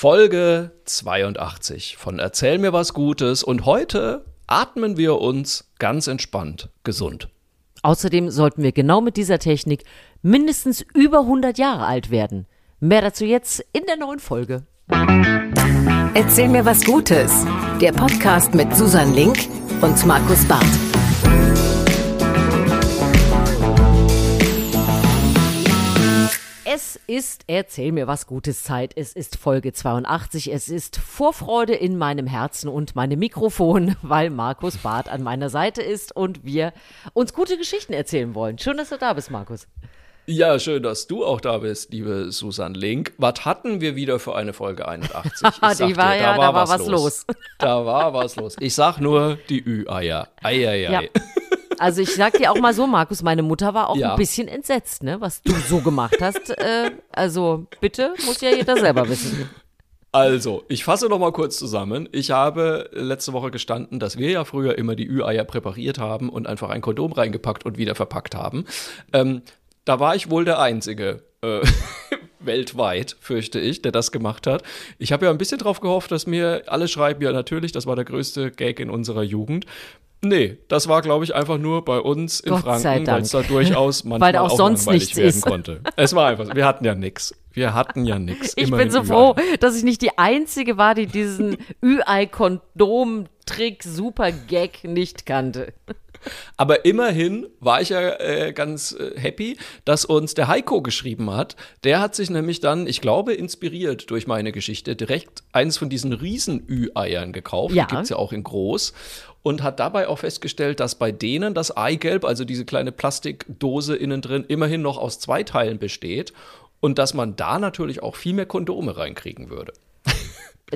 Folge 82 von Erzähl mir was Gutes und heute atmen wir uns ganz entspannt gesund. Außerdem sollten wir genau mit dieser Technik mindestens über 100 Jahre alt werden. Mehr dazu jetzt in der neuen Folge. Erzähl mir was Gutes. Der Podcast mit Susan Link und Markus Barth. Es ist Erzähl mir was Gutes Zeit. Es ist Folge 82. Es ist Vorfreude in meinem Herzen und meinem Mikrofon, weil Markus Barth an meiner Seite ist und wir uns gute Geschichten erzählen wollen. Schön, dass du da bist, Markus. Ja, schön, dass du auch da bist, liebe Susan Link. Was hatten wir wieder für eine Folge 81? die war dir, ja, da war, da war was, was los. los. Da war was los. Ich sag nur die Ü-Eier. Eieiei. Ja. Also ich sag dir auch mal so, Markus, meine Mutter war auch ja. ein bisschen entsetzt, ne, was du so gemacht hast. Äh, also bitte, muss ja jeder selber wissen. Also, ich fasse noch mal kurz zusammen. Ich habe letzte Woche gestanden, dass wir ja früher immer die Ü-Eier präpariert haben und einfach ein Kondom reingepackt und wieder verpackt haben. Ähm, da war ich wohl der Einzige. Äh, weltweit, fürchte ich, der das gemacht hat. Ich habe ja ein bisschen drauf gehofft, dass mir alle schreiben, ja natürlich, das war der größte Gag in unserer Jugend. Nee, das war, glaube ich, einfach nur bei uns in Gott Franken, weil es da durchaus manchmal auch, auch sonst nichts werden ist. konnte. Es war einfach, wir hatten ja nichts. Wir hatten ja nichts. Ich bin so froh, dass ich nicht die Einzige war, die diesen Ü-Ei-Kondom-Trick Super Gag nicht kannte. Aber immerhin war ich ja äh, ganz äh, happy, dass uns der Heiko geschrieben hat. Der hat sich nämlich dann, ich glaube, inspiriert durch meine Geschichte, direkt eines von diesen Riesen-Ü-Eiern gekauft. Ja. Die gibt es ja auch in groß und hat dabei auch festgestellt, dass bei denen das Eigelb, also diese kleine Plastikdose innen drin, immerhin noch aus zwei Teilen besteht und dass man da natürlich auch viel mehr Kondome reinkriegen würde.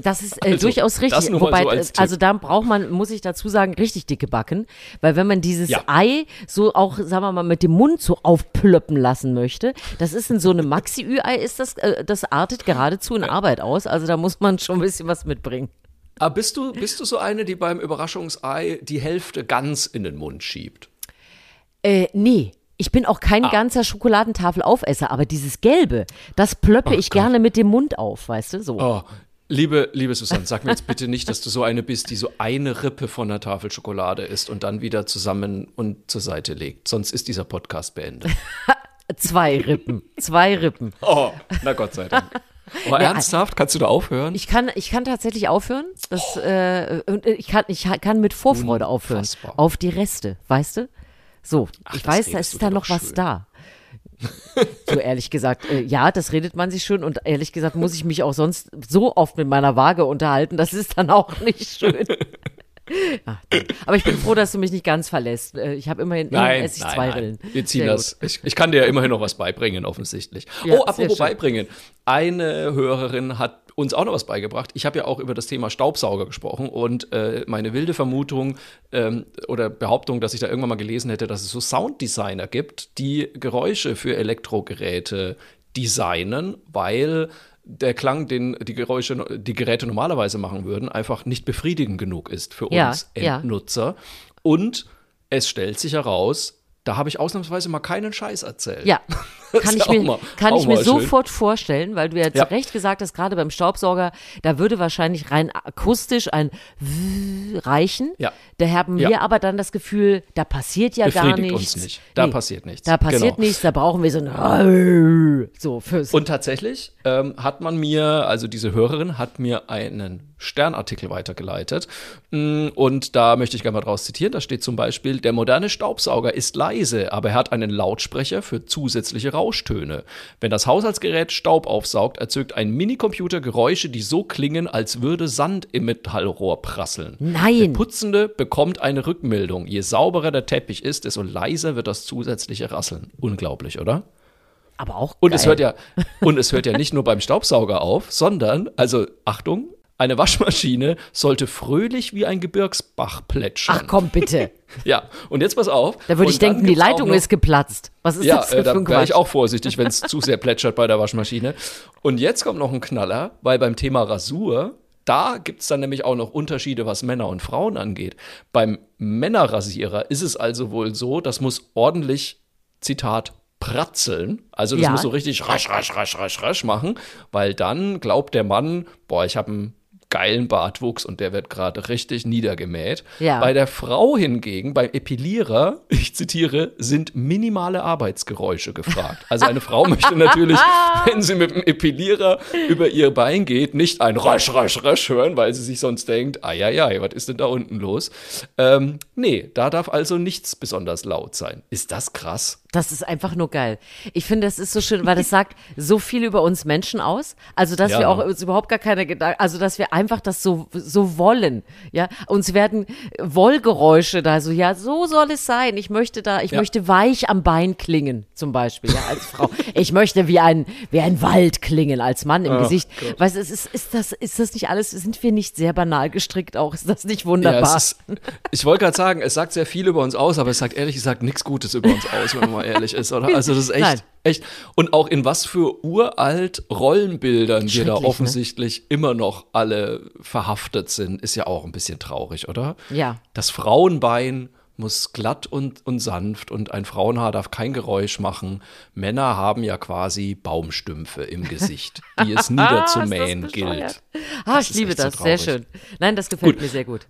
Das ist äh, also, durchaus richtig. Wobei, so als also da braucht man, muss ich dazu sagen, richtig dicke Backen. Weil wenn man dieses ja. Ei so auch, sagen wir mal, mit dem Mund so aufplöppen lassen möchte, das ist in so einem Maxi-Ü-Ei, ist das, äh, das artet geradezu in Arbeit aus. Also da muss man schon ein bisschen was mitbringen. Aber bist du, bist du so eine, die beim Überraschungsei die Hälfte ganz in den Mund schiebt? Äh, nee. Ich bin auch kein ah. ganzer Schokoladentafel-Aufesser, aber dieses Gelbe, das plöppe oh ich Gott. gerne mit dem Mund auf, weißt du, so. Oh, Liebe, liebe Susanne, sag mir jetzt bitte nicht, dass du so eine bist, die so eine Rippe von der Tafel Schokolade isst und dann wieder zusammen und zur Seite legt. Sonst ist dieser Podcast beendet. zwei Rippen. Zwei Rippen. Oh, na Gott sei Dank. Aber ja, ernsthaft, kannst du da aufhören? Ich kann, ich kann tatsächlich aufhören. Das, oh. äh, ich, kann, ich kann mit Vorfreude aufhören. Auf die Reste, weißt du? So, Ach, ich weiß, da ist da noch schön. was da. so ehrlich gesagt, äh, ja, das redet man sich schön und ehrlich gesagt muss ich mich auch sonst so oft mit meiner Waage unterhalten, das ist dann auch nicht schön. Ach, aber ich bin froh, dass du mich nicht ganz verlässt. Äh, ich habe immerhin nein, esse ich nein, zwei nein. Rillen. Wir ziehen das. Ich, ich, kann dir ja immerhin noch was beibringen, offensichtlich. Ja, oh, apropos beibringen. Eine Hörerin hat uns auch noch was beigebracht. Ich habe ja auch über das Thema Staubsauger gesprochen und äh, meine wilde Vermutung ähm, oder Behauptung, dass ich da irgendwann mal gelesen hätte, dass es so Sounddesigner gibt, die Geräusche für Elektrogeräte designen, weil der Klang, den die Geräusche, die Geräte normalerweise machen würden, einfach nicht befriedigend genug ist für uns ja, Endnutzer. Ja. Und es stellt sich heraus, da habe ich ausnahmsweise mal keinen Scheiß erzählt. Ja, kann ich mir, mal, kann ich mir sofort vorstellen, weil du ja, ja. zu Recht gesagt hast, gerade beim Staubsauger, da würde wahrscheinlich rein akustisch ein reichen. Ja. Da haben ja. wir aber dann das Gefühl, da passiert ja gar nichts. uns nicht. Da nee, passiert nichts. Da passiert genau. nichts, da brauchen wir so ein so fürs Und tatsächlich ähm, hat man mir, also diese Hörerin hat mir einen Sternartikel weitergeleitet. Mm, und da möchte ich gerne mal draus zitieren. Da steht zum Beispiel, der moderne Staubsauger ist leise, aber er hat einen Lautsprecher für zusätzliche Rauschtöne. Wenn das Haushaltsgerät Staub aufsaugt, erzeugt ein Minicomputer Geräusche, die so klingen, als würde Sand im Metallrohr prasseln. Nein! Der Putzende bekommt eine Rückmeldung. Je sauberer der Teppich ist, desto leiser wird das zusätzliche Rasseln. Unglaublich, oder? Aber auch. Geil. Und es hört ja, und es hört ja nicht nur beim Staubsauger auf, sondern, also Achtung, eine Waschmaschine sollte fröhlich wie ein Gebirgsbach plätschern. Ach komm, bitte. ja, und jetzt pass auf. Da würde ich denken, die Leitung noch, ist geplatzt. Was ist ja, das für äh, da wäre ich auch vorsichtig, wenn es zu sehr plätschert bei der Waschmaschine. Und jetzt kommt noch ein Knaller, weil beim Thema Rasur, da gibt es dann nämlich auch noch Unterschiede, was Männer und Frauen angeht. Beim Männerrasierer ist es also wohl so, das muss ordentlich, Zitat, pratzeln. Also das ja. muss so richtig rasch, rasch, rasch, rasch, rasch machen, weil dann glaubt der Mann, boah, ich habe einen geilen Bartwuchs und der wird gerade richtig niedergemäht. Ja. Bei der Frau hingegen, beim Epilierer, ich zitiere, sind minimale Arbeitsgeräusche gefragt. Also eine Frau möchte natürlich, wenn sie mit dem Epilierer über ihr Bein geht, nicht ein Rasch, Rasch, Rasch hören, weil sie sich sonst denkt, ai, ai, ai, was ist denn da unten los? Ähm, nee, da darf also nichts besonders laut sein. Ist das krass? Das ist einfach nur geil. Ich finde, das ist so schön, weil das sagt so viel über uns Menschen aus. Also, dass ja. wir auch uns überhaupt gar keine Gedanken, also, dass wir einfach das so, so wollen. Ja, uns werden Wollgeräusche da so, ja, so soll es sein. Ich möchte da, ich ja. möchte weich am Bein klingen, zum Beispiel, ja, als Frau. ich möchte wie ein, wie ein Wald klingen als Mann im oh, Gesicht. Gott. Weißt du, ist, ist das, ist das nicht alles, sind wir nicht sehr banal gestrickt auch? Ist das nicht wunderbar? Ja, ist, ich wollte gerade sagen, es sagt sehr viel über uns aus, aber es sagt ehrlich gesagt nichts Gutes über uns aus, wenn man ehrlich ist, oder? Also das ist echt, Nein. echt. Und auch in was für uralt Rollenbildern wir da ne? offensichtlich ne? immer noch alle verhaftet sind, ist ja auch ein bisschen traurig, oder? Ja. Das Frauenbein muss glatt und, und sanft und ein Frauenhaar darf kein Geräusch machen. Männer haben ja quasi Baumstümpfe im Gesicht, die es niederzumähen gilt. Ah, ich liebe das, sehr schön. Nein, das gefällt gut. mir sehr gut.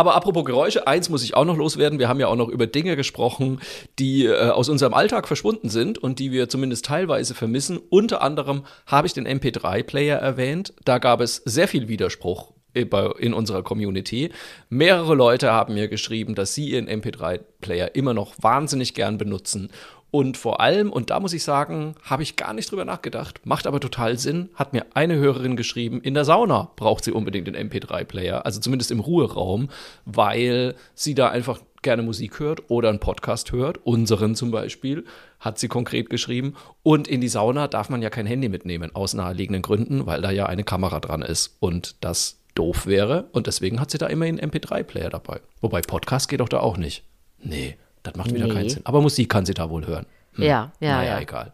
Aber apropos Geräusche, eins muss ich auch noch loswerden. Wir haben ja auch noch über Dinge gesprochen, die äh, aus unserem Alltag verschwunden sind und die wir zumindest teilweise vermissen. Unter anderem habe ich den MP3-Player erwähnt. Da gab es sehr viel Widerspruch in unserer Community. Mehrere Leute haben mir geschrieben, dass sie ihren MP3-Player immer noch wahnsinnig gern benutzen und vor allem, und da muss ich sagen, habe ich gar nicht drüber nachgedacht, macht aber total Sinn, hat mir eine Hörerin geschrieben, in der Sauna braucht sie unbedingt den MP3-Player, also zumindest im Ruheraum, weil sie da einfach gerne Musik hört oder einen Podcast hört, unseren zum Beispiel, hat sie konkret geschrieben. Und in die Sauna darf man ja kein Handy mitnehmen, aus naheliegenden Gründen, weil da ja eine Kamera dran ist und das doof wäre. Und deswegen hat sie da immerhin einen MP3-Player dabei. Wobei Podcast geht doch da auch nicht. Nee. Das macht wieder nee. keinen Sinn. Aber Musik kann sie da wohl hören. Hm. Ja, ja. Naja, ja. egal.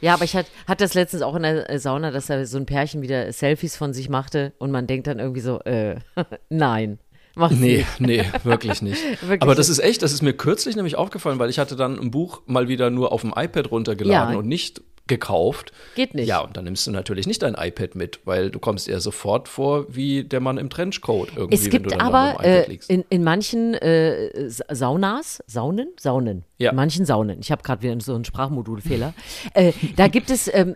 Ja, aber ich hatte hat das letztens auch in der Sauna, dass da so ein Pärchen wieder Selfies von sich machte und man denkt dann irgendwie so, äh, nein. Mach nee, nee, wirklich nicht. wirklich aber das ist echt, das ist mir kürzlich nämlich aufgefallen, weil ich hatte dann ein Buch mal wieder nur auf dem iPad runtergeladen ja. und nicht gekauft. Geht nicht. Ja, und dann nimmst du natürlich nicht dein iPad mit, weil du kommst eher sofort vor wie der Mann im Trenchcoat irgendwie. Es gibt aber äh, in, in manchen äh, Saunas, Saunen, Saunen, ja. in manchen Saunen, ich habe gerade wieder so einen Sprachmodulfehler, äh, da gibt es ähm,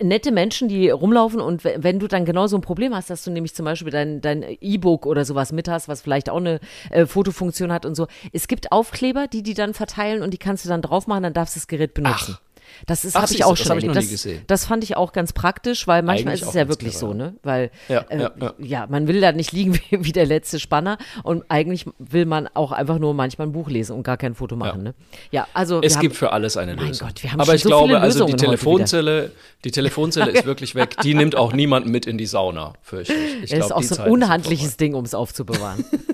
nette Menschen, die rumlaufen und wenn du dann genau so ein Problem hast, dass du nämlich zum Beispiel dein, dein E-Book oder sowas mit hast, was vielleicht auch eine äh, Fotofunktion hat und so, es gibt Aufkleber, die die dann verteilen und die kannst du dann drauf machen, dann darfst du das Gerät benutzen. Ach. Das habe ich auch schon das erlebt. Das, das, fand ich auch ganz praktisch, weil manchmal Eigentlich ist es ja wirklich so, ne? Weil ja, äh, ja, ja. ja, man will da nicht liegen wie, wie, der letzte Spanner und eigentlich will man auch einfach nur manchmal ein Buch lesen und gar kein Foto machen, ne? Ja, also es gibt für alles eine Lösung. Mein Gott, wir haben Aber ich so glaube, also die Telefonzelle, die Telefonzelle ist wirklich weg. Die nimmt auch niemanden mit in die Sauna, fürchte ich. ich das glaub, ist auch so ein unhandliches Ding, um es aufzubewahren.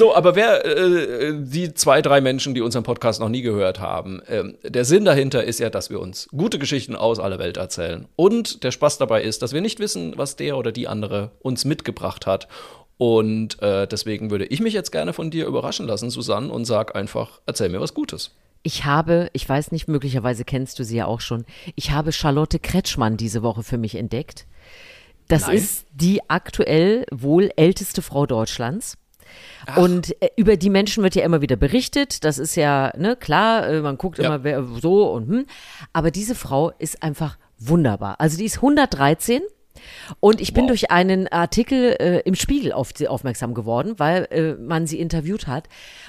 So, aber wer äh, die zwei, drei Menschen, die unseren Podcast noch nie gehört haben, äh, der Sinn dahinter ist ja, dass wir uns gute Geschichten aus aller Welt erzählen. Und der Spaß dabei ist, dass wir nicht wissen, was der oder die andere uns mitgebracht hat. Und äh, deswegen würde ich mich jetzt gerne von dir überraschen lassen, Susanne, und sag einfach, erzähl mir was Gutes. Ich habe, ich weiß nicht, möglicherweise kennst du sie ja auch schon, ich habe Charlotte Kretschmann diese Woche für mich entdeckt. Das Nein. ist die aktuell wohl älteste Frau Deutschlands. Ach. Und äh, über die Menschen wird ja immer wieder berichtet. Das ist ja, ne, klar, äh, man guckt ja. immer wer, so und hm. Aber diese Frau ist einfach wunderbar. Also die ist 113. Und ich bin wow. durch einen Artikel äh, im Spiegel auf sie aufmerksam geworden, weil äh, man sie interviewt hat.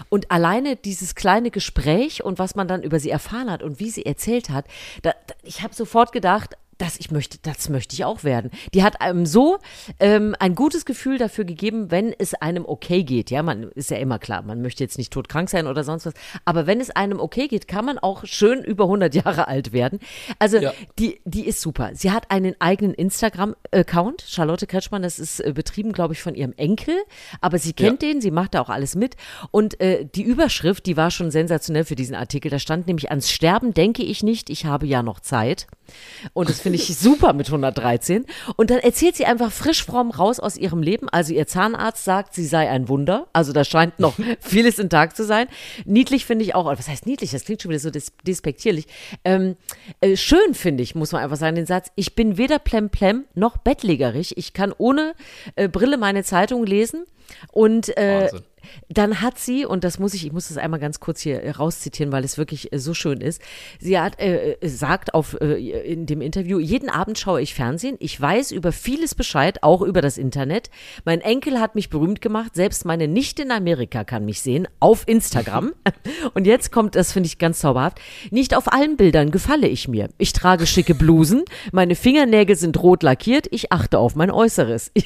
Und alleine dieses kleine Gespräch und was man dann über sie erfahren hat und wie sie erzählt hat, da, da, ich habe sofort gedacht, das, ich möchte, das möchte ich auch werden. Die hat einem so ähm, ein gutes Gefühl dafür gegeben, wenn es einem okay geht. Ja, man ist ja immer klar, man möchte jetzt nicht todkrank sein oder sonst was. Aber wenn es einem okay geht, kann man auch schön über 100 Jahre alt werden. Also ja. die, die ist super. Sie hat einen eigenen Instagram-Account, Charlotte Kretschmann. Das ist äh, betrieben, glaube ich, von ihrem Enkel. Aber sie kennt ja. den, sie macht da auch alles mit. Und äh, die Überschrift, die war schon sensationell für diesen Artikel. Da stand nämlich ans Sterben denke ich nicht, ich habe ja noch Zeit. Und das finde finde ich super mit 113. Und dann erzählt sie einfach frisch fromm raus aus ihrem Leben. Also ihr Zahnarzt sagt, sie sei ein Wunder. Also da scheint noch vieles in Tag zu sein. Niedlich finde ich auch, was heißt niedlich? Das klingt schon wieder so des despektierlich. Ähm, äh, schön finde ich, muss man einfach sagen, den Satz, ich bin weder plemplem noch bettlägerig. Ich kann ohne äh, Brille meine Zeitung lesen. Und äh, dann hat sie, und das muss ich, ich muss das einmal ganz kurz hier äh, rauszitieren, weil es wirklich äh, so schön ist. Sie hat äh, äh, sagt auf äh, in dem Interview: Jeden Abend schaue ich Fernsehen. Ich weiß über vieles Bescheid, auch über das Internet. Mein Enkel hat mich berühmt gemacht. Selbst meine Nichte in Amerika kann mich sehen auf Instagram. und jetzt kommt, das finde ich ganz zauberhaft. Nicht auf allen Bildern gefalle ich mir. Ich trage schicke Blusen. Meine Fingernägel sind rot lackiert. Ich achte auf mein Äußeres.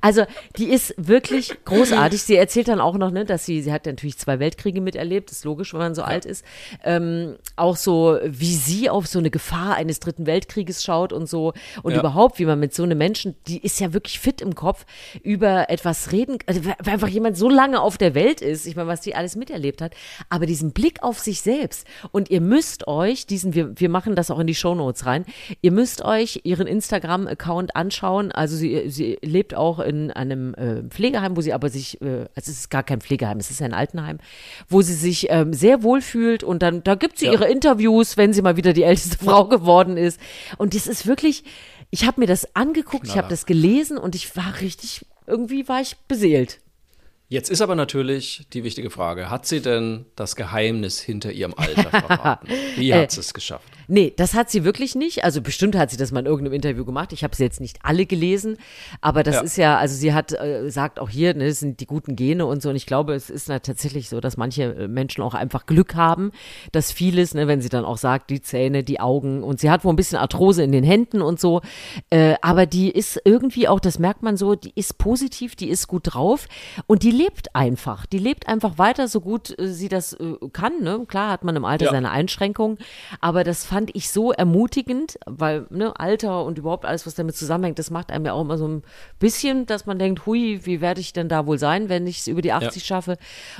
Also, die ist wirklich großartig. Sie erzählt dann auch noch, ne, dass sie, sie hat natürlich zwei Weltkriege miterlebt, ist logisch, wenn man so ja. alt ist. Ähm, auch so, wie sie auf so eine Gefahr eines dritten Weltkrieges schaut und so. Und ja. überhaupt, wie man mit so einem Menschen, die ist ja wirklich fit im Kopf, über etwas reden, also, weil einfach jemand so lange auf der Welt ist. Ich meine, was die alles miterlebt hat. Aber diesen Blick auf sich selbst. Und ihr müsst euch diesen, wir, wir machen das auch in die Shownotes rein, ihr müsst euch ihren Instagram-Account anschauen. Also sie, sie lebt lebt auch in einem äh, Pflegeheim, wo sie aber sich, äh, also es ist gar kein Pflegeheim, es ist ein Altenheim, wo sie sich ähm, sehr wohl fühlt und dann, da gibt sie ja. ihre Interviews, wenn sie mal wieder die älteste Frau geworden ist. Und das ist wirklich, ich habe mir das angeguckt, Knaller. ich habe das gelesen und ich war richtig, irgendwie war ich beseelt. Jetzt ist aber natürlich die wichtige Frage: Hat sie denn das Geheimnis hinter ihrem Alter verraten? Wie hat äh, sie es geschafft? Nee, das hat sie wirklich nicht. Also bestimmt hat sie das mal in irgendeinem Interview gemacht. Ich habe sie jetzt nicht alle gelesen, aber das ja. ist ja, also sie hat, äh, sagt auch hier, ne, das sind die guten Gene und so. Und ich glaube, es ist na, tatsächlich so, dass manche äh, Menschen auch einfach Glück haben, dass vieles, ne, wenn sie dann auch sagt, die Zähne, die Augen und sie hat wohl ein bisschen Arthrose in den Händen und so. Äh, aber die ist irgendwie auch, das merkt man so, die ist positiv, die ist gut drauf und die lebt einfach. Die lebt einfach weiter, so gut äh, sie das äh, kann. Ne? Klar hat man im Alter ja. seine Einschränkungen, aber das fand fand ich so ermutigend, weil ne, Alter und überhaupt alles, was damit zusammenhängt, das macht einem ja auch immer so ein bisschen, dass man denkt, hui, wie werde ich denn da wohl sein, wenn ich es über die 80 ja. schaffe?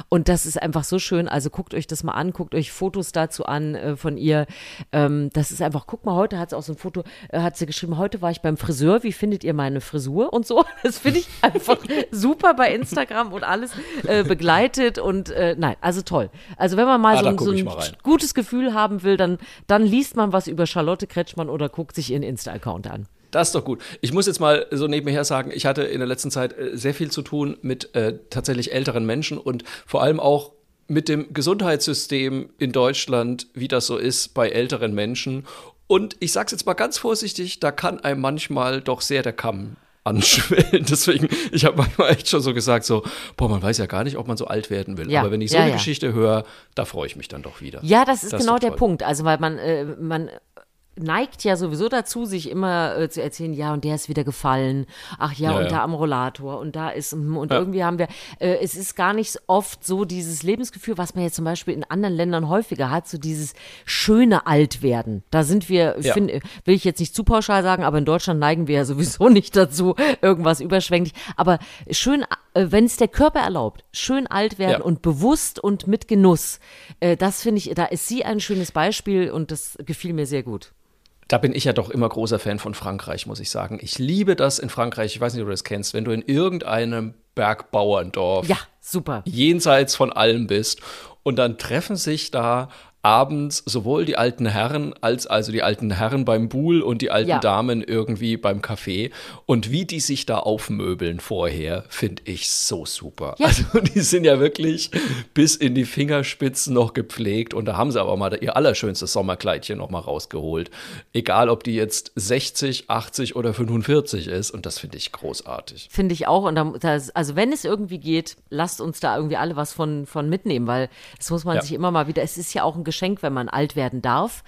Und das ist einfach so schön. Also guckt euch das mal an, guckt euch Fotos dazu an äh, von ihr. Ähm, das ist einfach, guck mal, heute hat sie auch so ein Foto, äh, hat sie geschrieben, heute war ich beim Friseur, wie findet ihr meine Frisur und so. Das finde ich einfach super bei Instagram und alles äh, begleitet und äh, nein, also toll. Also wenn man mal ah, so, so ein gutes Gefühl haben will, dann, dann liest liest man was über Charlotte Kretschmann oder guckt sich ihren Insta-Account an. Das ist doch gut. Ich muss jetzt mal so nebenher sagen, ich hatte in der letzten Zeit äh, sehr viel zu tun mit äh, tatsächlich älteren Menschen und vor allem auch mit dem Gesundheitssystem in Deutschland, wie das so ist bei älteren Menschen. Und ich sage es jetzt mal ganz vorsichtig, da kann einem manchmal doch sehr der Kamm anschwellen. Deswegen, ich habe manchmal echt schon so gesagt, so, boah, man weiß ja gar nicht, ob man so alt werden will. Ja, Aber wenn ich so ja, eine ja. Geschichte höre, da freue ich mich dann doch wieder. Ja, das ist das genau ist der Punkt. Also, weil man, äh, man neigt ja sowieso dazu, sich immer äh, zu erzählen, ja, und der ist wieder gefallen. Ach ja, ja und ja. da am Rollator und da ist, hm, und ja. irgendwie haben wir, äh, es ist gar nicht oft so dieses Lebensgefühl, was man jetzt zum Beispiel in anderen Ländern häufiger hat, so dieses schöne Altwerden. Da sind wir, find, will ich jetzt nicht zu pauschal sagen, aber in Deutschland neigen wir ja sowieso nicht dazu, irgendwas überschwänglich. Aber schön, äh, wenn es der Körper erlaubt, schön alt werden und bewusst und mit Genuss, äh, das finde ich, da ist sie ein schönes Beispiel und das gefiel mir sehr gut. Da bin ich ja doch immer großer Fan von Frankreich, muss ich sagen. Ich liebe das in Frankreich. Ich weiß nicht, ob du das kennst, wenn du in irgendeinem Bergbauerndorf ja, super. jenseits von allem bist und dann treffen sich da abends sowohl die alten Herren als also die alten Herren beim Buhl und die alten ja. Damen irgendwie beim Café. Und wie die sich da aufmöbeln vorher, finde ich so super. Ja. Also die sind ja wirklich bis in die Fingerspitzen noch gepflegt. Und da haben sie aber mal ihr allerschönstes Sommerkleidchen noch mal rausgeholt. Egal, ob die jetzt 60, 80 oder 45 ist. Und das finde ich großartig. Finde ich auch. Und da, also wenn es irgendwie geht, lasst uns da irgendwie alle was von, von mitnehmen, weil das muss man ja. sich immer mal wieder, es ist ja auch ein Geschenk, wenn man alt werden darf.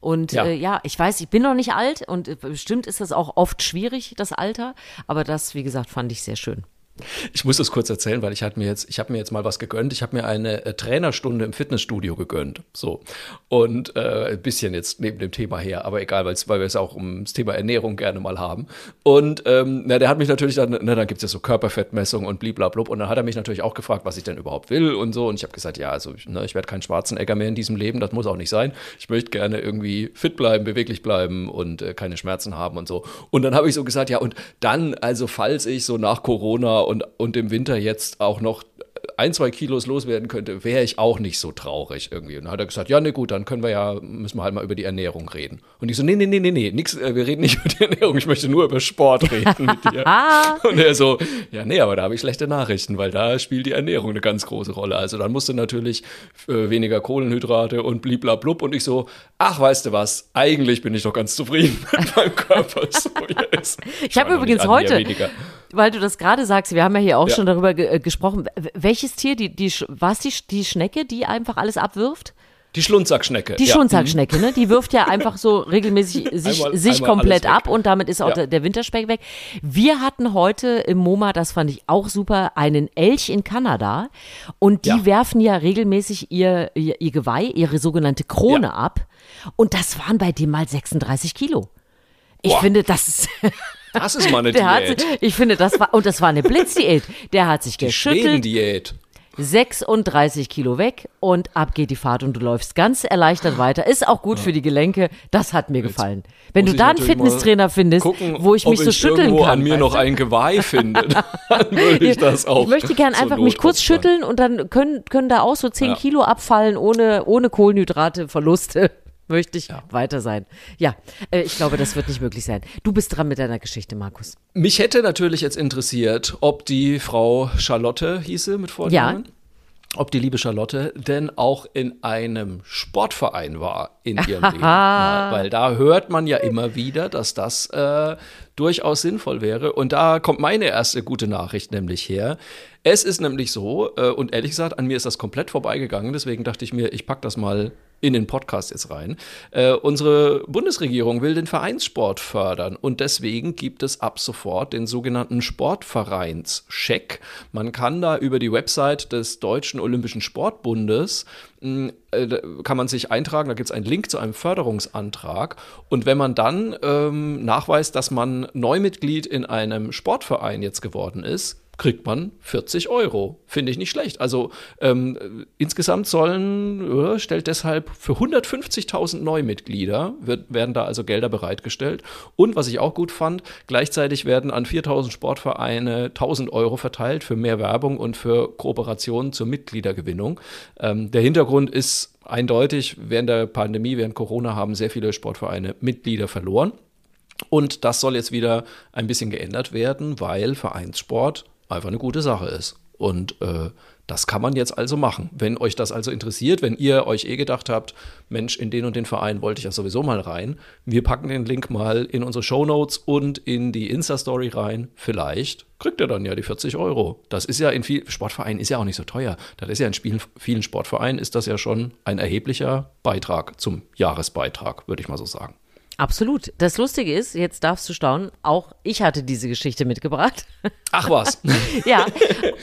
Und ja. Äh, ja, ich weiß, ich bin noch nicht alt und äh, bestimmt ist das auch oft schwierig, das Alter. Aber das, wie gesagt, fand ich sehr schön. Ich muss das kurz erzählen, weil ich hatte mir jetzt, ich habe mir jetzt mal was gegönnt. Ich habe mir eine äh, Trainerstunde im Fitnessstudio gegönnt. So. Und äh, ein bisschen jetzt neben dem Thema her, aber egal, weil wir es auch ums Thema Ernährung gerne mal haben. Und ähm, na, der hat mich natürlich dann, na, dann gibt es ja so Körperfettmessung und bliblablub. Und dann hat er mich natürlich auch gefragt, was ich denn überhaupt will und so. Und ich habe gesagt, ja, also ne, ich werde kein Schwarzenegger mehr in diesem Leben, das muss auch nicht sein. Ich möchte gerne irgendwie fit bleiben, beweglich bleiben und äh, keine Schmerzen haben und so. Und dann habe ich so gesagt, ja, und dann, also falls ich so nach Corona und, und im Winter jetzt auch noch ein, zwei Kilos loswerden könnte, wäre ich auch nicht so traurig irgendwie. Und dann hat er gesagt, ja, ne, gut, dann können wir ja, müssen wir halt mal über die Ernährung reden. Und ich so, nee, nee, nee, nee, nee, nix, äh, wir reden nicht über die Ernährung, ich möchte nur über Sport reden mit dir. und er so, ja, nee, aber da habe ich schlechte Nachrichten, weil da spielt die Ernährung eine ganz große Rolle. Also dann musst du natürlich äh, weniger Kohlenhydrate und bliblablub. Und ich so, ach, weißt du was, eigentlich bin ich doch ganz zufrieden mit meinem Körper. So, yes. Ich habe übrigens heute, weil du das gerade sagst, wir haben ja hier auch ja. schon darüber ge äh, gesprochen, welches Tier, die, die, war es die, die Schnecke, die einfach alles abwirft? Die Schlunzackschnecke. Die ja. Schlunzackschnecke, ne? Die wirft ja einfach so regelmäßig sich, einmal, sich einmal komplett ab und damit ist auch ja. der, der Winterspeck weg. Wir hatten heute im MoMA, das fand ich auch super, einen Elch in Kanada und die ja. werfen ja regelmäßig ihr, ihr, ihr, Geweih, ihre sogenannte Krone ab und das waren bei dem mal 36 Kilo. Ich Boah. finde, das ist. Das ist mal eine Diät. Hat, ich finde, das war, und das war eine Blitzdiät. Der hat sich die geschüttelt. Diät. 36 Kilo weg und ab geht die Fahrt und du läufst ganz erleichtert weiter. Ist auch gut ja. für die Gelenke. Das hat mir Jetzt gefallen. Wenn du da einen Fitnesstrainer findest, gucken, wo ich mich so ich schütteln kann. an mir noch ein Geweih finde, dann würde ich das auch. Ich möchte gerne einfach mich kurz schütteln und dann können, können da auch so 10 ja. Kilo abfallen ohne, ohne Kohlenhydrate, Verluste möchte ich ja. weiter sein. Ja, äh, ich glaube, das wird nicht möglich sein. Du bist dran mit deiner Geschichte, Markus. Mich hätte natürlich jetzt interessiert, ob die Frau Charlotte hieße mit Vornamen. Ja. Ob die liebe Charlotte denn auch in einem Sportverein war in ihrem Leben. Mal, weil da hört man ja immer wieder, dass das äh, durchaus sinnvoll wäre. Und da kommt meine erste gute Nachricht nämlich her. Es ist nämlich so, äh, und ehrlich gesagt, an mir ist das komplett vorbeigegangen, deswegen dachte ich mir, ich packe das mal in den Podcast jetzt rein. Äh, unsere Bundesregierung will den Vereinssport fördern und deswegen gibt es ab sofort den sogenannten Sportvereinscheck. Man kann da über die Website des Deutschen Olympischen Sportbundes hm, äh, kann man sich eintragen, da gibt es einen Link zu einem Förderungsantrag. Und wenn man dann ähm, nachweist, dass man Neumitglied in einem Sportverein jetzt geworden ist, kriegt man 40 Euro. Finde ich nicht schlecht. Also ähm, insgesamt sollen, äh, stellt deshalb für 150.000 Neumitglieder, wird, werden da also Gelder bereitgestellt. Und was ich auch gut fand, gleichzeitig werden an 4.000 Sportvereine 1.000 Euro verteilt für mehr Werbung und für Kooperationen zur Mitgliedergewinnung. Ähm, der Hintergrund ist eindeutig, während der Pandemie, während Corona haben sehr viele Sportvereine Mitglieder verloren. Und das soll jetzt wieder ein bisschen geändert werden, weil Vereinssport einfach eine gute Sache ist. Und äh, das kann man jetzt also machen. Wenn euch das also interessiert, wenn ihr euch eh gedacht habt, Mensch, in den und den Verein wollte ich ja sowieso mal rein, wir packen den Link mal in unsere Show Notes und in die Insta-Story rein. Vielleicht kriegt ihr dann ja die 40 Euro. Das ist ja in vielen Sportvereinen ist ja auch nicht so teuer. Das ist ja in vielen, vielen Sportvereinen ist das ja schon ein erheblicher Beitrag zum Jahresbeitrag, würde ich mal so sagen. Absolut. Das Lustige ist, jetzt darfst du staunen, auch ich hatte diese Geschichte mitgebracht. Ach was. ja,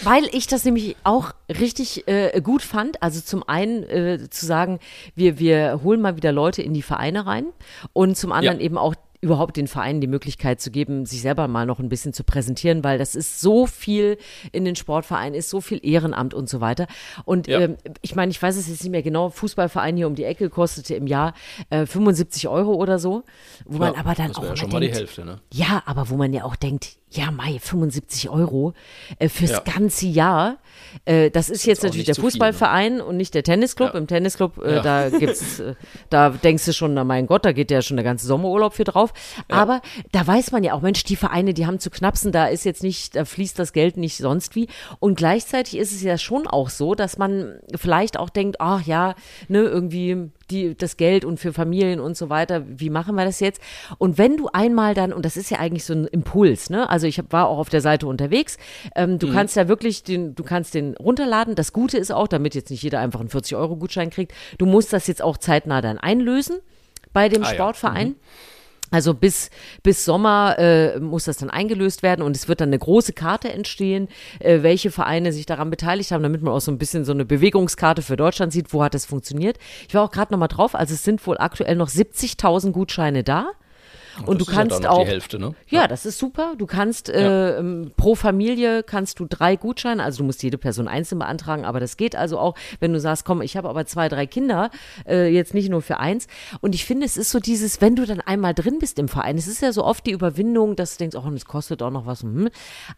weil ich das nämlich auch richtig äh, gut fand. Also zum einen äh, zu sagen, wir, wir holen mal wieder Leute in die Vereine rein und zum anderen ja. eben auch überhaupt den Vereinen die Möglichkeit zu geben, sich selber mal noch ein bisschen zu präsentieren, weil das ist so viel in den Sportvereinen, ist so viel Ehrenamt und so weiter. Und ja. ähm, ich meine, ich weiß es jetzt nicht mehr genau, Fußballverein hier um die Ecke kostete im Jahr äh, 75 Euro oder so, wo ja, man aber dann auch ja schon denkt, mal die Hälfte, ne? Ja, aber wo man ja auch denkt, ja, Mai, 75 Euro äh, fürs ja. ganze Jahr. Äh, das ist jetzt natürlich der Fußballverein viel, ne? und nicht der Tennisclub. Ja. Im Tennisclub, äh, ja. da gibt's, äh, da denkst du schon, na mein Gott, da geht ja schon der ganze Sommerurlaub für drauf. Aber da weiß man ja auch, Mensch, die Vereine, die haben zu knapsen, da ist jetzt nicht, da fließt das Geld nicht sonst wie. Und gleichzeitig ist es ja schon auch so, dass man vielleicht auch denkt, ach ja, ne, irgendwie die, das Geld und für Familien und so weiter, wie machen wir das jetzt? Und wenn du einmal dann, und das ist ja eigentlich so ein Impuls, ne? Also ich war auch auf der Seite unterwegs, ähm, du mhm. kannst ja wirklich den, du kannst den runterladen. Das Gute ist auch, damit jetzt nicht jeder einfach einen 40-Euro-Gutschein kriegt, du musst das jetzt auch zeitnah dann einlösen bei dem ah, Sportverein. Ja. Mhm. Also bis, bis Sommer äh, muss das dann eingelöst werden und es wird dann eine große Karte entstehen, äh, welche Vereine sich daran beteiligt haben, damit man auch so ein bisschen so eine Bewegungskarte für Deutschland sieht, wo hat das funktioniert. Ich war auch gerade nochmal drauf, also es sind wohl aktuell noch 70.000 Gutscheine da. Und, du kannst ja auch. Hälfte, ne? Ja, das ist super. Du kannst äh, ja. pro Familie kannst du drei Gutscheine, also du musst jede Person einzeln beantragen, aber das geht also auch, wenn du sagst, komm, ich habe aber zwei, drei Kinder, äh, jetzt nicht nur für eins. Und ich finde, es ist so dieses, wenn du dann einmal drin bist im Verein, es ist ja so oft die Überwindung, dass du denkst, oh, das kostet auch noch was. Hm.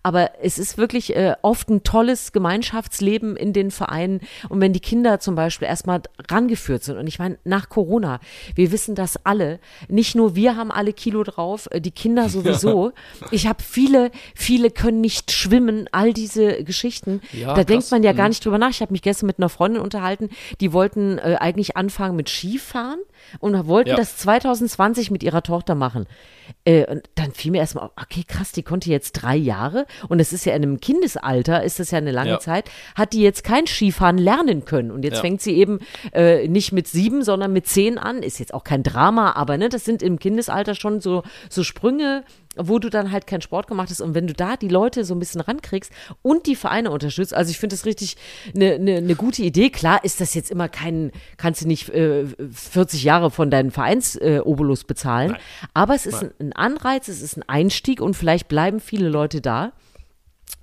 Aber es ist wirklich äh, oft ein tolles Gemeinschaftsleben in den Vereinen. Und wenn die Kinder zum Beispiel erstmal rangeführt sind, und ich meine, nach Corona, wir wissen das alle, nicht nur wir haben alle Kilo drauf, äh, die Kinder sowieso. Ich habe viele, viele können nicht schwimmen, all diese Geschichten. Ja, da krass. denkt man ja gar mhm. nicht drüber nach. Ich habe mich gestern mit einer Freundin unterhalten, die wollten äh, eigentlich anfangen mit Skifahren und wollten ja. das 2020 mit ihrer Tochter machen. Äh, und dann fiel mir erstmal, okay, krass, die konnte jetzt drei Jahre und es ist ja in einem Kindesalter, ist das ja eine lange ja. Zeit, hat die jetzt kein Skifahren lernen können. Und jetzt ja. fängt sie eben äh, nicht mit sieben, sondern mit zehn an. Ist jetzt auch kein Drama, aber ne, das sind im Kindesalter schon so, so Sprünge, wo du dann halt keinen Sport gemacht hast und wenn du da die Leute so ein bisschen rankriegst und die Vereine unterstützt, also ich finde das richtig eine ne, ne gute Idee. Klar ist das jetzt immer kein, kannst du nicht äh, 40 Jahre von deinen Vereinsobolus äh, bezahlen, Nein. aber es ist ein, ein, Anreiz, es ist ein Einstieg und vielleicht bleiben viele Leute da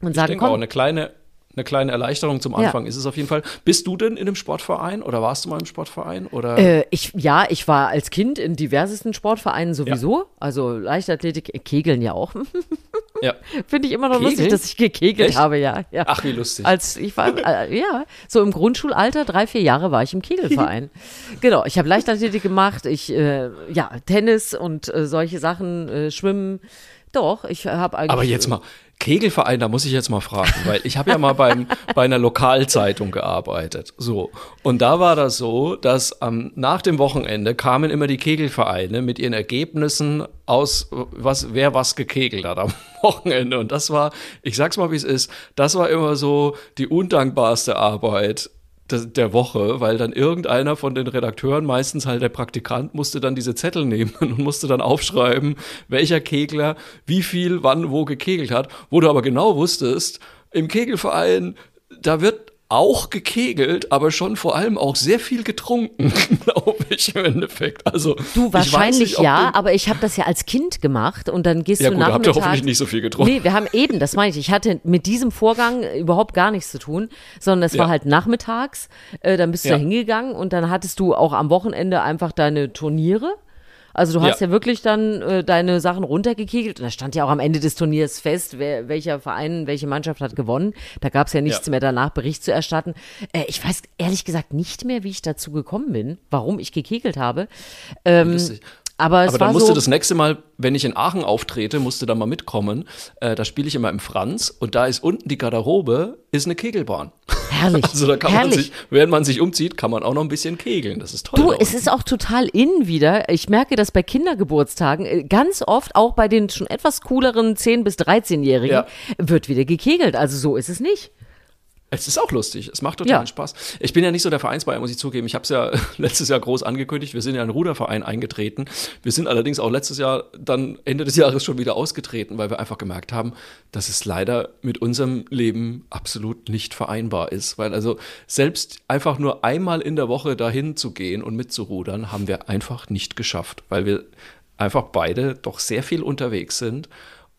und ich sagen, denke komm, auch eine kleine eine kleine Erleichterung zum Anfang ja. ist es auf jeden Fall. Bist du denn in einem Sportverein oder warst du mal im Sportverein? Oder? Äh, ich, ja, ich war als Kind in diversesten Sportvereinen sowieso. Ja. Also Leichtathletik, äh, Kegeln ja auch. ja. Finde ich immer noch Kegeln? lustig, dass ich gekegelt Echt? habe, ja, ja. Ach, wie lustig. Als ich war, äh, ja, so im Grundschulalter, drei, vier Jahre war ich im Kegelverein. genau, ich habe Leichtathletik gemacht, ich, äh, ja, Tennis und äh, solche Sachen, äh, Schwimmen. Doch, ich habe eigentlich. Aber jetzt mal, Kegelverein, da muss ich jetzt mal fragen, weil ich habe ja mal beim, bei einer Lokalzeitung gearbeitet. So. Und da war das so, dass ähm, nach dem Wochenende kamen immer die Kegelvereine mit ihren Ergebnissen aus, was, wer was gekegelt hat am Wochenende. Und das war, ich sag's mal, wie es ist, das war immer so die undankbarste Arbeit der Woche, weil dann irgendeiner von den Redakteuren, meistens halt der Praktikant, musste dann diese Zettel nehmen und musste dann aufschreiben, welcher Kegler wie viel wann wo gekegelt hat, wo du aber genau wusstest, im Kegelverein, da wird auch gekegelt, aber schon vor allem auch sehr viel getrunken, glaube ich im Endeffekt. Also du wahrscheinlich nicht, ja, aber ich habe das ja als Kind gemacht und dann gehst ja, du gut, nachmittags. habt ihr hoffentlich nicht so viel getrunken. Nee, wir haben eben, das meine ich. Ich hatte mit diesem Vorgang überhaupt gar nichts zu tun, sondern es ja. war halt nachmittags. Äh, dann bist du ja. da hingegangen und dann hattest du auch am Wochenende einfach deine Turniere. Also du hast ja, ja wirklich dann äh, deine Sachen runtergekegelt. Und da stand ja auch am Ende des Turniers fest, wer, welcher Verein, welche Mannschaft hat gewonnen. Da gab es ja nichts ja. mehr danach, Bericht zu erstatten. Äh, ich weiß ehrlich gesagt nicht mehr, wie ich dazu gekommen bin, warum ich gekegelt habe. Ähm, aber, Aber dann musste so das nächste Mal, wenn ich in Aachen auftrete, musste da mal mitkommen. Äh, da spiele ich immer im Franz und da ist unten die Garderobe, ist eine Kegelbahn. Herrlich. Also da kann herrlich. man sich, während man sich umzieht, kann man auch noch ein bisschen kegeln. Das ist toll. Du, es ist auch total in wieder. Ich merke das bei Kindergeburtstagen äh, ganz oft, auch bei den schon etwas cooleren 10- bis 13-Jährigen, ja. wird wieder gekegelt. Also so ist es nicht. Es ist auch lustig. Es macht total ja. Spaß. Ich bin ja nicht so der Vereinsbayer, muss ich zugeben. Ich habe es ja letztes Jahr groß angekündigt. Wir sind ja in einen Ruderverein eingetreten. Wir sind allerdings auch letztes Jahr dann Ende des Jahres schon wieder ausgetreten, weil wir einfach gemerkt haben, dass es leider mit unserem Leben absolut nicht vereinbar ist. Weil also selbst einfach nur einmal in der Woche dahin zu gehen und mitzurudern, haben wir einfach nicht geschafft, weil wir einfach beide doch sehr viel unterwegs sind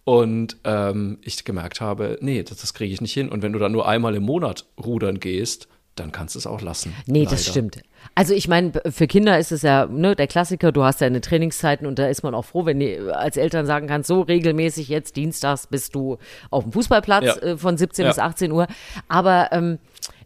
und ähm, ich gemerkt habe, nee, das, das kriege ich nicht hin. Und wenn du dann nur einmal im Monat rudern gehst, dann kannst du es auch lassen. Nee, leider. das stimmt. Also ich meine, für Kinder ist es ja ne, der Klassiker, du hast deine Trainingszeiten und da ist man auch froh, wenn du als Eltern sagen kannst, so regelmäßig jetzt dienstags bist du auf dem Fußballplatz ja. äh, von 17 ja. bis 18 Uhr. Aber ähm,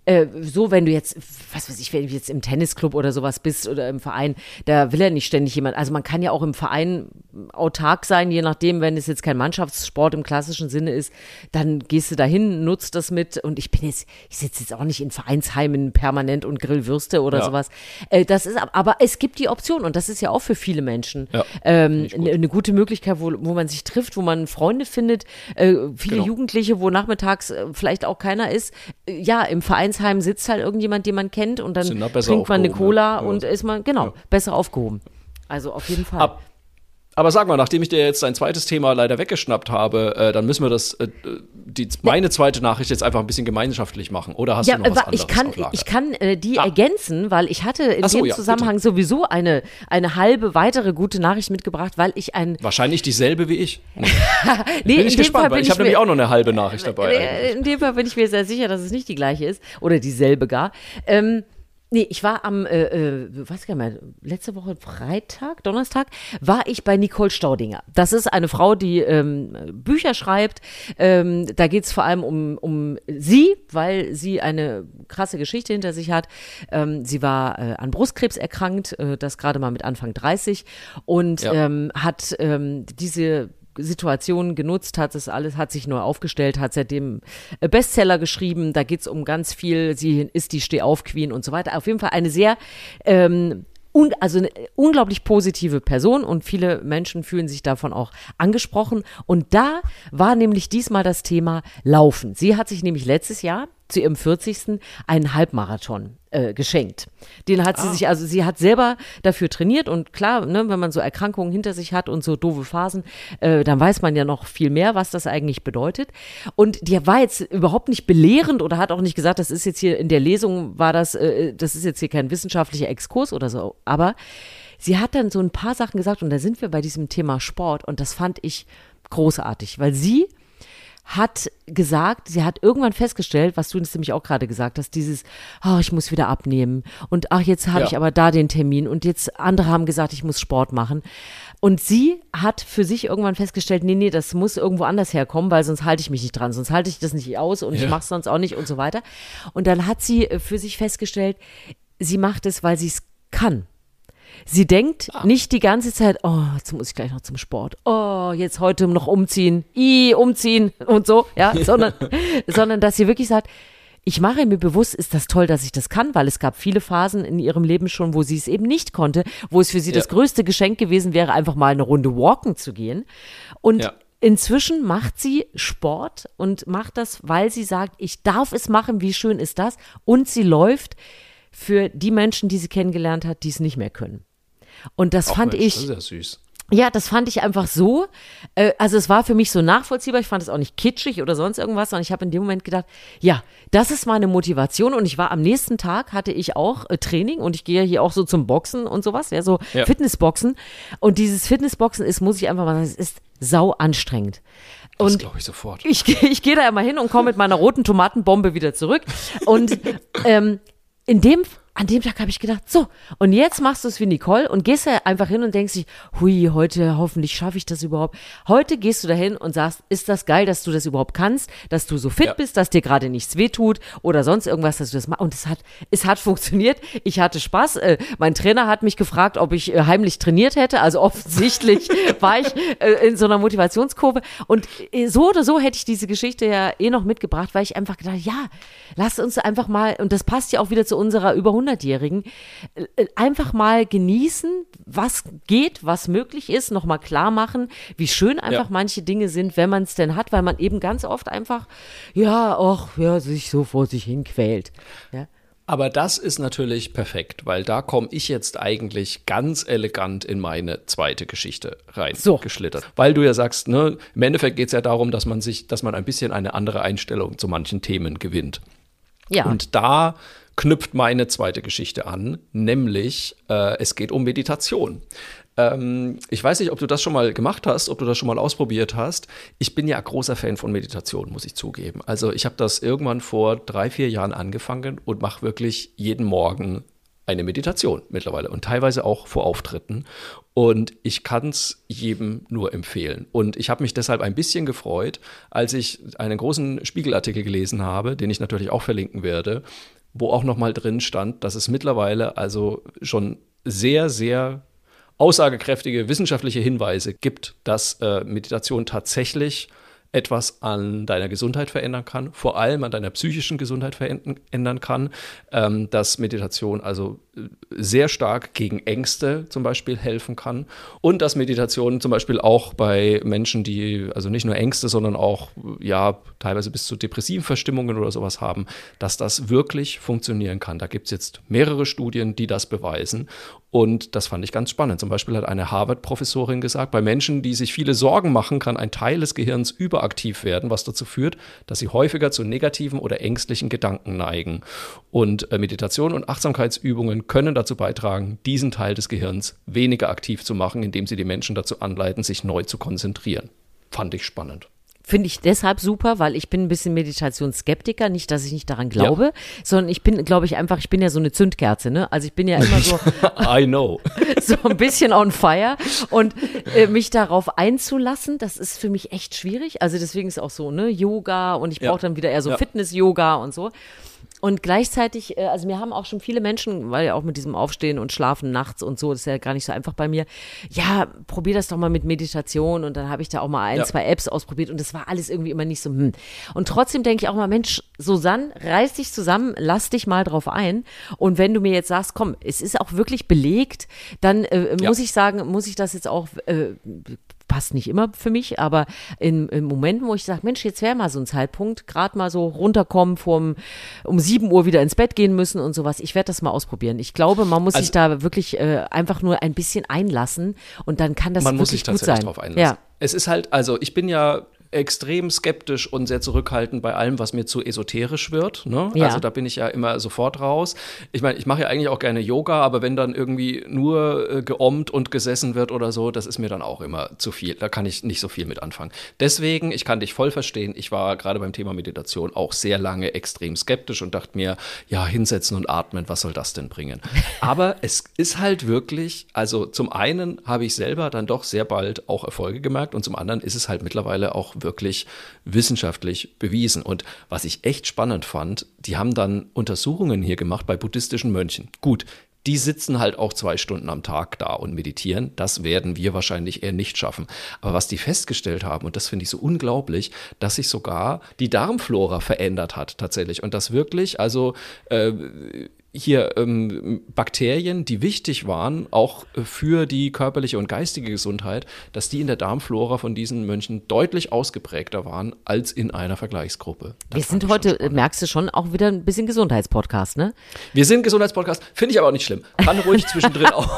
äh, so, wenn du jetzt, was weiß ich, wenn du jetzt im Tennisclub oder sowas bist oder im Verein, da will ja nicht ständig jemand. Also man kann ja auch im Verein autark sein, je nachdem, wenn es jetzt kein Mannschaftssport im klassischen Sinne ist, dann gehst du dahin, nutzt das mit. Und ich bin jetzt, ich sitze jetzt auch nicht in Vereinsheimen permanent und grill Würste oder ja. sowas. Äh, das ist, aber es gibt die Option und das ist ja auch für viele Menschen ja, ähm, gut. eine gute Möglichkeit, wo, wo man sich trifft, wo man Freunde findet. Äh, viele genau. Jugendliche, wo nachmittags äh, vielleicht auch keiner ist. Äh, ja, im Verein Vereinsheim sitzt halt irgendjemand, den man kennt und dann trinkt man eine Cola ja. und ist man, genau, ja. besser aufgehoben. Also auf jeden Fall. Ab Aber sag mal, nachdem ich dir jetzt dein zweites Thema leider weggeschnappt habe, äh, dann müssen wir das, äh, die, meine zweite Nachricht jetzt einfach ein bisschen gemeinschaftlich machen. Oder hast ja, du noch was anderes ich kann, ich kann äh, die ah. ergänzen, weil ich hatte in so, dem ja, Zusammenhang bitte. sowieso eine, eine halbe weitere gute Nachricht mitgebracht, weil ich ein Wahrscheinlich dieselbe wie ich. nee, bin ich gespannt, weil ich habe nämlich auch noch eine halbe Nachricht dabei. In dem Fall bin ich mir sehr sicher, dass es nicht die gleiche ist oder dieselbe gar. Ähm, Nee, ich war am, äh, äh, weiß gar nicht mehr, letzte Woche Freitag, Donnerstag, war ich bei Nicole Staudinger. Das ist eine Frau, die ähm, Bücher schreibt. Ähm, da geht es vor allem um, um sie, weil sie eine krasse Geschichte hinter sich hat. Ähm, sie war äh, an Brustkrebs erkrankt, äh, das gerade mal mit Anfang 30 und ja. ähm, hat ähm, diese Situation genutzt, hat es alles, hat sich neu aufgestellt, hat seitdem äh, Bestseller geschrieben. Da geht es um ganz viel. Sie ist die Stehauf-Queen und so weiter. Auf jeden Fall eine sehr ähm, un, also eine unglaublich positive Person und viele Menschen fühlen sich davon auch angesprochen. Und da war nämlich diesmal das Thema Laufen. Sie hat sich nämlich letztes Jahr zu ihrem 40. einen Halbmarathon äh, geschenkt. Den hat sie ah. sich, also sie hat selber dafür trainiert und klar, ne, wenn man so Erkrankungen hinter sich hat und so doofe Phasen, äh, dann weiß man ja noch viel mehr, was das eigentlich bedeutet. Und die war jetzt überhaupt nicht belehrend oder hat auch nicht gesagt, das ist jetzt hier in der Lesung, war das, äh, das ist jetzt hier kein wissenschaftlicher Exkurs oder so, aber sie hat dann so ein paar Sachen gesagt und da sind wir bei diesem Thema Sport und das fand ich großartig, weil sie hat gesagt, sie hat irgendwann festgestellt, was du uns nämlich auch gerade gesagt hast, dieses, oh, ich muss wieder abnehmen und ach, jetzt habe ja. ich aber da den Termin und jetzt andere haben gesagt, ich muss Sport machen. Und sie hat für sich irgendwann festgestellt, nee, nee, das muss irgendwo anders herkommen, weil sonst halte ich mich nicht dran, sonst halte ich das nicht aus und ja. ich mache es sonst auch nicht und so weiter. Und dann hat sie äh, für sich festgestellt, sie macht es, weil sie es kann. Sie denkt ah. nicht die ganze Zeit, oh, jetzt muss ich gleich noch zum Sport. Oh, jetzt heute noch umziehen. I, umziehen und so, ja, sondern, sondern dass sie wirklich sagt, ich mache mir bewusst, ist das toll, dass ich das kann, weil es gab viele Phasen in ihrem Leben schon, wo sie es eben nicht konnte, wo es für sie ja. das größte Geschenk gewesen wäre, einfach mal eine Runde walken zu gehen. Und ja. inzwischen macht sie Sport und macht das, weil sie sagt, ich darf es machen, wie schön ist das? Und sie läuft für die Menschen, die sie kennengelernt hat, die es nicht mehr können. Und das Ach fand Mensch, ich. Das ist ja süß. Ja, das fand ich einfach so. Äh, also es war für mich so nachvollziehbar. Ich fand es auch nicht kitschig oder sonst irgendwas, sondern ich habe in dem Moment gedacht, ja, das ist meine Motivation. Und ich war am nächsten Tag hatte ich auch äh, Training und ich gehe hier auch so zum Boxen und sowas, ja, so ja. Fitnessboxen. Und dieses Fitnessboxen ist, muss ich einfach mal sagen, es ist sau anstrengend. Und das glaube ich sofort. Ich, ich gehe da immer hin und komme mit meiner roten Tomatenbombe wieder zurück. Und ähm, in dem an dem Tag habe ich gedacht, so, und jetzt machst du es wie Nicole und gehst da einfach hin und denkst dich, hui, heute hoffentlich schaffe ich das überhaupt. Heute gehst du dahin und sagst, ist das geil, dass du das überhaupt kannst, dass du so fit ja. bist, dass dir gerade nichts wehtut oder sonst irgendwas, dass du das machst. Und es hat, es hat funktioniert. Ich hatte Spaß. Äh, mein Trainer hat mich gefragt, ob ich äh, heimlich trainiert hätte. Also offensichtlich war ich äh, in so einer Motivationskurve. Und äh, so oder so hätte ich diese Geschichte ja eh noch mitgebracht, weil ich einfach gedacht, ja, lass uns einfach mal, und das passt ja auch wieder zu unserer über 100-Jährigen, äh, einfach mal genießen, was geht, was möglich ist, nochmal klar machen, wie schön einfach ja. manche Dinge sind, wenn man es denn hat, weil man eben ganz oft einfach, ja, ach, ja, sich so vor sich hin quält. Ja. Aber das ist natürlich perfekt, weil da komme ich jetzt eigentlich ganz elegant in meine zweite Geschichte reingeschlittert. So. Weil du ja sagst, ne, im Endeffekt geht es ja darum, dass man sich, dass man ein bisschen eine andere Einstellung zu manchen Themen gewinnt. Ja. Und da knüpft meine zweite Geschichte an, nämlich äh, es geht um Meditation. Ähm, ich weiß nicht, ob du das schon mal gemacht hast, ob du das schon mal ausprobiert hast. Ich bin ja großer Fan von Meditation, muss ich zugeben. Also ich habe das irgendwann vor drei, vier Jahren angefangen und mache wirklich jeden Morgen eine Meditation mittlerweile und teilweise auch vor Auftritten. Und ich kann es jedem nur empfehlen. Und ich habe mich deshalb ein bisschen gefreut, als ich einen großen Spiegelartikel gelesen habe, den ich natürlich auch verlinken werde, wo auch noch mal drin stand, dass es mittlerweile also schon sehr, sehr aussagekräftige wissenschaftliche Hinweise gibt, dass äh, Meditation tatsächlich etwas an deiner Gesundheit verändern kann, vor allem an deiner psychischen Gesundheit verändern kann, ähm, dass Meditation also äh, sehr stark gegen Ängste zum Beispiel helfen kann und dass Meditation zum Beispiel auch bei Menschen, die also nicht nur Ängste, sondern auch ja teilweise bis zu depressiven Verstimmungen oder sowas haben, dass das wirklich funktionieren kann. Da gibt es jetzt mehrere Studien, die das beweisen und das fand ich ganz spannend. Zum Beispiel hat eine Harvard-Professorin gesagt, bei Menschen, die sich viele Sorgen machen, kann ein Teil des Gehirns überaktiv werden, was dazu führt, dass sie häufiger zu negativen oder ängstlichen Gedanken neigen. Und äh, Meditation und Achtsamkeitsübungen können dazu beitragen, diesen Teil des Gehirns weniger aktiv zu machen, indem sie die Menschen dazu anleiten, sich neu zu konzentrieren. Fand ich spannend. Finde ich deshalb super, weil ich bin ein bisschen Meditationsskeptiker. Nicht, dass ich nicht daran glaube, ja. sondern ich bin, glaube ich, einfach, ich bin ja so eine Zündkerze, ne? Also ich bin ja immer so. I know. so ein bisschen on fire. Und äh, mich darauf einzulassen, das ist für mich echt schwierig. Also deswegen ist auch so, ne, Yoga und ich brauche ja. dann wieder eher so ja. Fitness-Yoga und so. Und gleichzeitig, äh, also mir haben auch schon viele Menschen, weil ja auch mit diesem Aufstehen und Schlafen nachts und so, das ist ja gar nicht so einfach bei mir. Ja, probier das doch mal mit Meditation und dann habe ich da auch mal ein, ja. zwei Apps ausprobiert und das war alles irgendwie immer nicht so. Hm. Und trotzdem denke ich auch mal, Mensch, Susanne, reiß dich zusammen, lass dich mal drauf ein. Und wenn du mir jetzt sagst, komm, es ist auch wirklich belegt, dann äh, muss ich sagen, muss ich das jetzt auch äh, passt nicht immer für mich, aber in, in Momenten, wo ich sage, Mensch, jetzt wäre mal so ein Zeitpunkt, gerade mal so runterkommen, vorm, um 7 Uhr wieder ins Bett gehen müssen und sowas. Ich werde das mal ausprobieren. Ich glaube, man muss also, sich da wirklich äh, einfach nur ein bisschen einlassen und dann kann das man wirklich muss sich gut sein. Drauf einlassen. Ja. Es ist halt, also ich bin ja extrem skeptisch und sehr zurückhaltend bei allem, was mir zu esoterisch wird. Ne? Ja. Also da bin ich ja immer sofort raus. Ich meine, ich mache ja eigentlich auch gerne Yoga, aber wenn dann irgendwie nur äh, geommt und gesessen wird oder so, das ist mir dann auch immer zu viel. Da kann ich nicht so viel mit anfangen. Deswegen, ich kann dich voll verstehen. Ich war gerade beim Thema Meditation auch sehr lange extrem skeptisch und dachte mir, ja, hinsetzen und atmen, was soll das denn bringen? Aber es ist halt wirklich, also zum einen habe ich selber dann doch sehr bald auch Erfolge gemerkt und zum anderen ist es halt mittlerweile auch wirklich wissenschaftlich bewiesen. Und was ich echt spannend fand, die haben dann Untersuchungen hier gemacht bei buddhistischen Mönchen. Gut, die sitzen halt auch zwei Stunden am Tag da und meditieren. Das werden wir wahrscheinlich eher nicht schaffen. Aber was die festgestellt haben, und das finde ich so unglaublich, dass sich sogar die Darmflora verändert hat tatsächlich. Und das wirklich, also äh, hier ähm, Bakterien, die wichtig waren, auch für die körperliche und geistige Gesundheit, dass die in der Darmflora von diesen Mönchen deutlich ausgeprägter waren als in einer Vergleichsgruppe. Das Wir sind heute, merkst du schon, auch wieder ein bisschen Gesundheitspodcast, ne? Wir sind Gesundheitspodcast, finde ich aber auch nicht schlimm. Kann ruhig zwischendrin auch.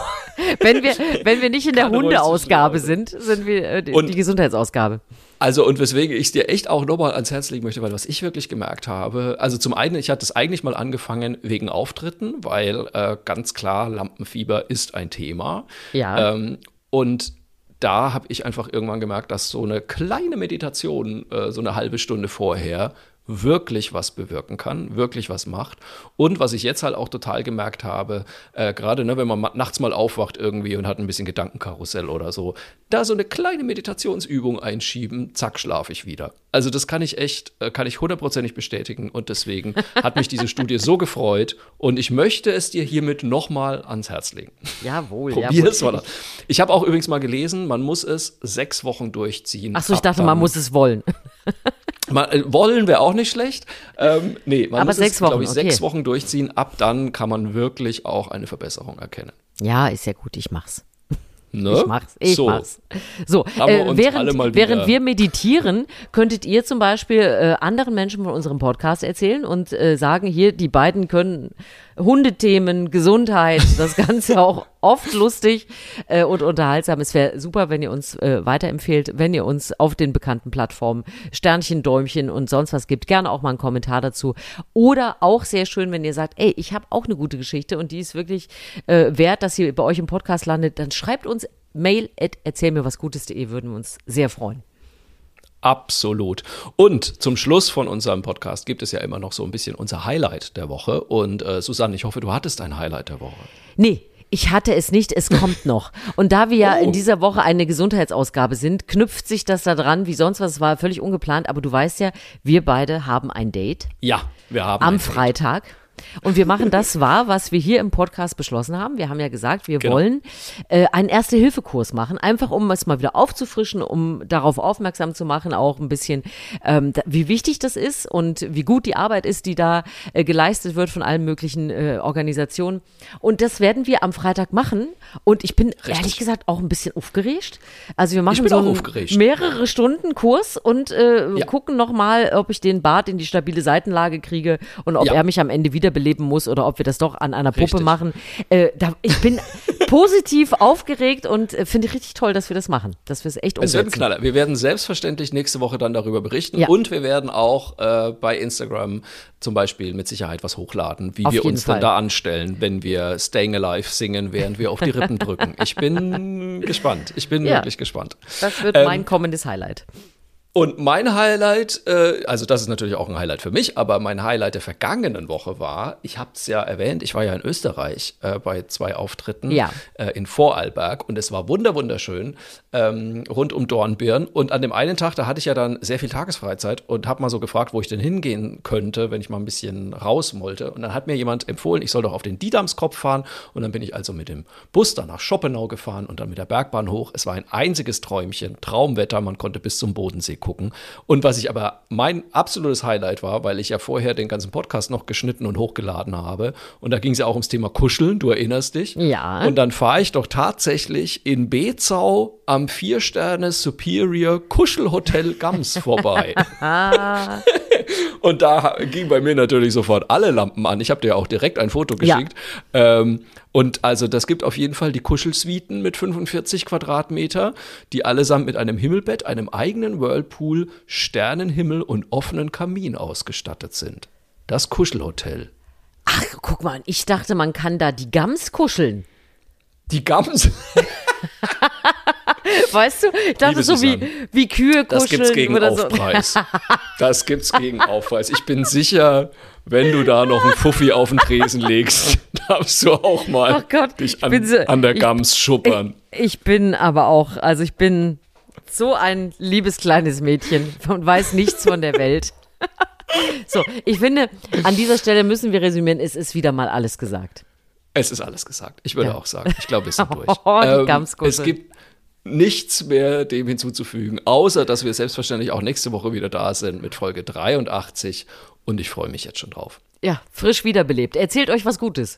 wenn, wir, wenn wir nicht in der Hundeausgabe sind, sind wir äh, die, die Gesundheitsausgabe. Also und weswegen ich es dir echt auch nochmal ans Herz legen möchte, weil was ich wirklich gemerkt habe, also zum einen, ich hatte es eigentlich mal angefangen wegen Auftritten, weil äh, ganz klar Lampenfieber ist ein Thema. Ja. Ähm, und da habe ich einfach irgendwann gemerkt, dass so eine kleine Meditation, äh, so eine halbe Stunde vorher, wirklich was bewirken kann, wirklich was macht. Und was ich jetzt halt auch total gemerkt habe, äh, gerade ne, wenn man nachts mal aufwacht irgendwie und hat ein bisschen Gedankenkarussell oder so, da so eine kleine Meditationsübung einschieben, zack, schlafe ich wieder. Also das kann ich echt, äh, kann ich hundertprozentig bestätigen und deswegen hat mich diese Studie so gefreut und ich möchte es dir hiermit nochmal ans Herz legen. Jawohl, Probier es mal. Ich habe auch übrigens mal gelesen, man muss es sechs Wochen durchziehen. Achso, ich dachte, man muss es wollen. Man, äh, wollen wäre auch nicht schlecht. Ähm, nee, man Aber muss sechs es, glaube ich, okay. sechs Wochen durchziehen. Ab dann kann man wirklich auch eine Verbesserung erkennen. Ja, ist ja gut, ich mach's. Ne? Ich mach's, ich so. mach's. So, äh, während, während wir meditieren, könntet ihr zum Beispiel äh, anderen Menschen von unserem Podcast erzählen und äh, sagen, hier, die beiden können Hundethemen, Gesundheit, das Ganze auch oft lustig äh, und unterhaltsam. Es wäre super, wenn ihr uns äh, weiterempfehlt, wenn ihr uns auf den bekannten Plattformen Sternchen, Däumchen und sonst was gibt. Gerne auch mal einen Kommentar dazu. Oder auch sehr schön, wenn ihr sagt, ey, ich habe auch eine gute Geschichte und die ist wirklich äh, wert, dass sie bei euch im Podcast landet. Dann schreibt uns mail at erzähl mir was Gutes.de, würden wir uns sehr freuen. Absolut. Und zum Schluss von unserem Podcast gibt es ja immer noch so ein bisschen unser Highlight der Woche. Und äh, Susanne, ich hoffe, du hattest ein Highlight der Woche. Nee, ich hatte es nicht, es kommt noch. Und da wir ja oh. in dieser Woche eine Gesundheitsausgabe sind, knüpft sich das da dran wie sonst was. Es war völlig ungeplant, aber du weißt ja, wir beide haben ein Date. Ja, wir haben am Freitag. Und wir machen das wahr, was wir hier im Podcast beschlossen haben. Wir haben ja gesagt, wir genau. wollen äh, einen Erste-Hilfe-Kurs machen, einfach um es mal wieder aufzufrischen, um darauf aufmerksam zu machen, auch ein bisschen, ähm, da, wie wichtig das ist und wie gut die Arbeit ist, die da äh, geleistet wird von allen möglichen äh, Organisationen. Und das werden wir am Freitag machen. Und ich bin Richtig. ehrlich gesagt auch ein bisschen aufgeregt. Also wir machen so einen mehrere Stunden Kurs und äh, ja. gucken nochmal, ob ich den Bart in die stabile Seitenlage kriege und ob ja. er mich am Ende wiederbeleben muss oder ob wir das doch an einer Puppe richtig. machen. Äh, da, ich bin positiv aufgeregt und äh, finde ich richtig toll, dass wir das machen, dass wir es echt umsetzen. Es wird ein Knaller. Wir werden selbstverständlich nächste Woche dann darüber berichten ja. und wir werden auch äh, bei Instagram zum Beispiel mit Sicherheit was hochladen, wie auf wir uns Fall. dann da anstellen, wenn wir Staying Alive singen, während wir auf die Rippen drücken. Ich bin gespannt. Ich bin ja. wirklich gespannt. Das wird ähm, mein kommendes Highlight. Und mein Highlight, äh, also das ist natürlich auch ein Highlight für mich, aber mein Highlight der vergangenen Woche war, ich habe es ja erwähnt, ich war ja in Österreich äh, bei zwei Auftritten ja. äh, in Vorarlberg und es war wunderschön ähm, rund um Dornbirn. Und an dem einen Tag, da hatte ich ja dann sehr viel Tagesfreizeit und habe mal so gefragt, wo ich denn hingehen könnte, wenn ich mal ein bisschen raus wollte. Und dann hat mir jemand empfohlen, ich soll doch auf den Didamskopf fahren. Und dann bin ich also mit dem Bus dann nach Schoppenau gefahren und dann mit der Bergbahn hoch. Es war ein einziges Träumchen, Traumwetter, man konnte bis zum Bodensee gucken gucken. Und was ich aber mein absolutes Highlight war, weil ich ja vorher den ganzen Podcast noch geschnitten und hochgeladen habe. Und da ging es ja auch ums Thema Kuscheln, du erinnerst dich. Ja. Und dann fahre ich doch tatsächlich in Bezau am Vier-Sterne Superior Kuschelhotel Gams vorbei. und da ging bei mir natürlich sofort alle Lampen an. Ich habe dir auch direkt ein Foto geschickt. Ja. Ähm, und also das gibt auf jeden Fall die Kuschelsuiten mit 45 Quadratmeter, die allesamt mit einem Himmelbett, einem eigenen Whirlpool, Sternenhimmel und offenen Kamin ausgestattet sind. Das Kuschelhotel. Ach, guck mal, ich dachte, man kann da die Gams kuscheln. Die Gams? weißt du, ich dachte so wie, wie Kühe kuscheln. Das gibt's gegen oder Aufpreis. So. Das gibt's gegen Aufpreis. Ich bin sicher, wenn du da noch einen Fuffi auf den Tresen legst, darfst du auch mal Gott, dich an, so, an, der Gams ich, schuppern. Ich, ich, bin aber auch, also ich bin so ein liebes kleines Mädchen und weiß nichts von der Welt. so, ich finde, an dieser Stelle müssen wir resümieren, es ist wieder mal alles gesagt. Es ist alles gesagt. Ich würde ja. auch sagen. Ich glaube, wir sind durch. Oh, die ähm, es gibt nichts mehr dem hinzuzufügen, außer dass wir selbstverständlich auch nächste Woche wieder da sind mit Folge 83 und ich freue mich jetzt schon drauf. Ja, frisch wiederbelebt. Erzählt euch was Gutes.